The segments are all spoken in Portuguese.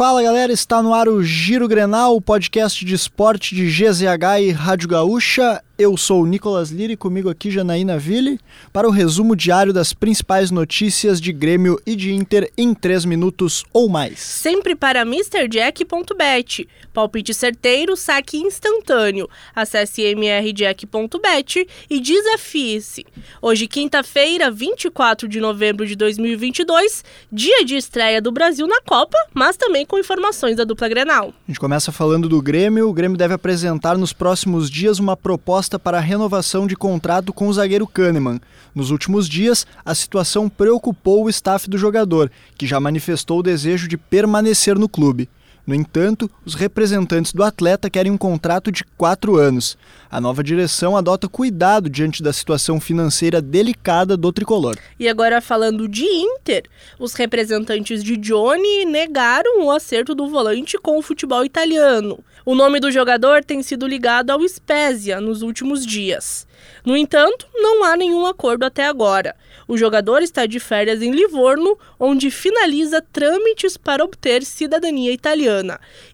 Fala galera, está no ar o Giro Grenal, o podcast de esporte de GZH e Rádio Gaúcha. Eu sou o Nicolas Lira e comigo aqui Janaína Ville para o resumo diário das principais notícias de Grêmio e de Inter em 3 minutos ou mais. Sempre para MrJack.bet. Palpite certeiro, saque instantâneo. Acesse mrjack.bet e desafie-se. Hoje, quinta-feira, 24 de novembro de 2022, dia de estreia do Brasil na Copa, mas também com informações da dupla Grenal. A gente começa falando do Grêmio. O Grêmio deve apresentar nos próximos dias uma proposta proposta para a renovação de contrato com o zagueiro Kahneman. Nos últimos dias, a situação preocupou o staff do jogador, que já manifestou o desejo de permanecer no clube. No entanto, os representantes do atleta querem um contrato de quatro anos. A nova direção adota cuidado diante da situação financeira delicada do tricolor. E agora, falando de Inter, os representantes de Johnny negaram o acerto do volante com o futebol italiano. O nome do jogador tem sido ligado ao Spezia nos últimos dias. No entanto, não há nenhum acordo até agora. O jogador está de férias em Livorno, onde finaliza trâmites para obter cidadania italiana.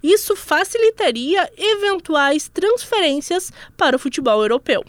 Isso facilitaria eventuais transferências para o futebol europeu.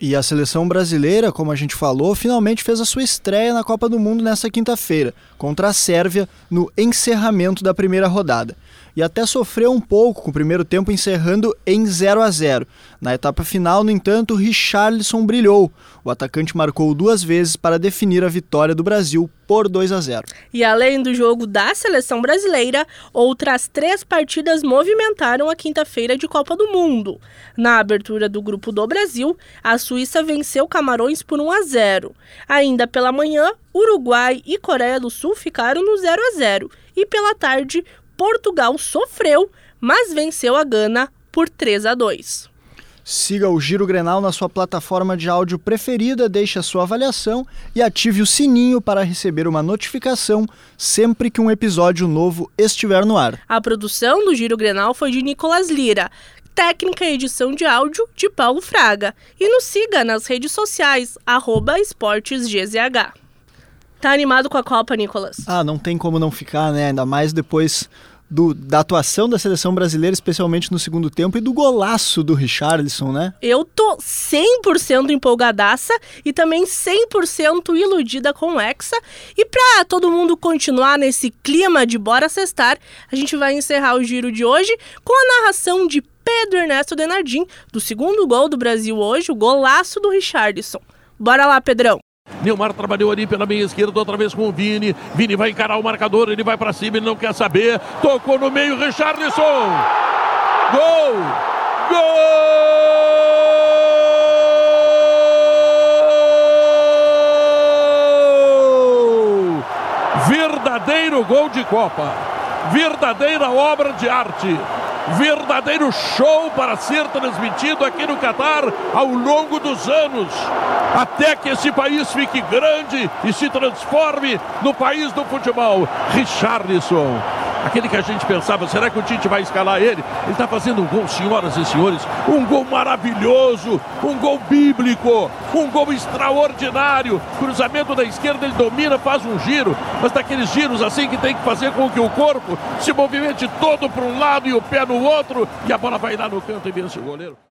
E a seleção brasileira, como a gente falou, finalmente fez a sua estreia na Copa do Mundo nesta quinta-feira, contra a Sérvia, no encerramento da primeira rodada e até sofreu um pouco com o primeiro tempo encerrando em 0 a 0. Na etapa final, no entanto, Richarlison brilhou. O atacante marcou duas vezes para definir a vitória do Brasil por 2 a 0. E além do jogo da seleção brasileira, outras três partidas movimentaram a quinta-feira de Copa do Mundo. Na abertura do grupo do Brasil, a Suíça venceu Camarões por 1 a 0. Ainda pela manhã, Uruguai e Coreia do Sul ficaram no 0 a 0. E pela tarde, Portugal sofreu, mas venceu a Gana por 3 a 2. Siga o Giro Grenal na sua plataforma de áudio preferida, deixe a sua avaliação e ative o sininho para receber uma notificação sempre que um episódio novo estiver no ar. A produção do Giro Grenal foi de Nicolas Lira, técnica e edição de áudio de Paulo Fraga. E nos siga nas redes sociais, arroba esportesgzh. Tá animado com a Copa, Nicolas? Ah, não tem como não ficar, né? Ainda mais depois do, da atuação da seleção brasileira, especialmente no segundo tempo, e do golaço do Richarlison, né? Eu tô 100% empolgadaça e também 100% iludida com o Hexa. E pra todo mundo continuar nesse clima de bora cestar, a gente vai encerrar o giro de hoje com a narração de Pedro Ernesto Denardim, do segundo gol do Brasil hoje, o golaço do Richarlison. Bora lá, Pedrão! Neymar trabalhou ali pela meia esquerda, outra vez com o Vini. Vini vai encarar o marcador, ele vai para cima, ele não quer saber. Tocou no meio, Richarlison. Gol! Gol! Verdadeiro gol de Copa. Verdadeira obra de arte verdadeiro show para ser transmitido aqui no Catar ao longo dos anos, até que esse país fique grande e se transforme no país do futebol. Richarlison aquele que a gente pensava, será que o Tite vai escalar ele? Ele está fazendo um gol, senhoras e senhores, um gol maravilhoso, um gol bíblico, um gol extraordinário. Cruzamento da esquerda, ele domina, faz um giro, mas daqueles giros assim que tem que fazer com que o corpo se movimente todo para um lado e o pé no outro, e a bola vai lá no canto e vence o goleiro.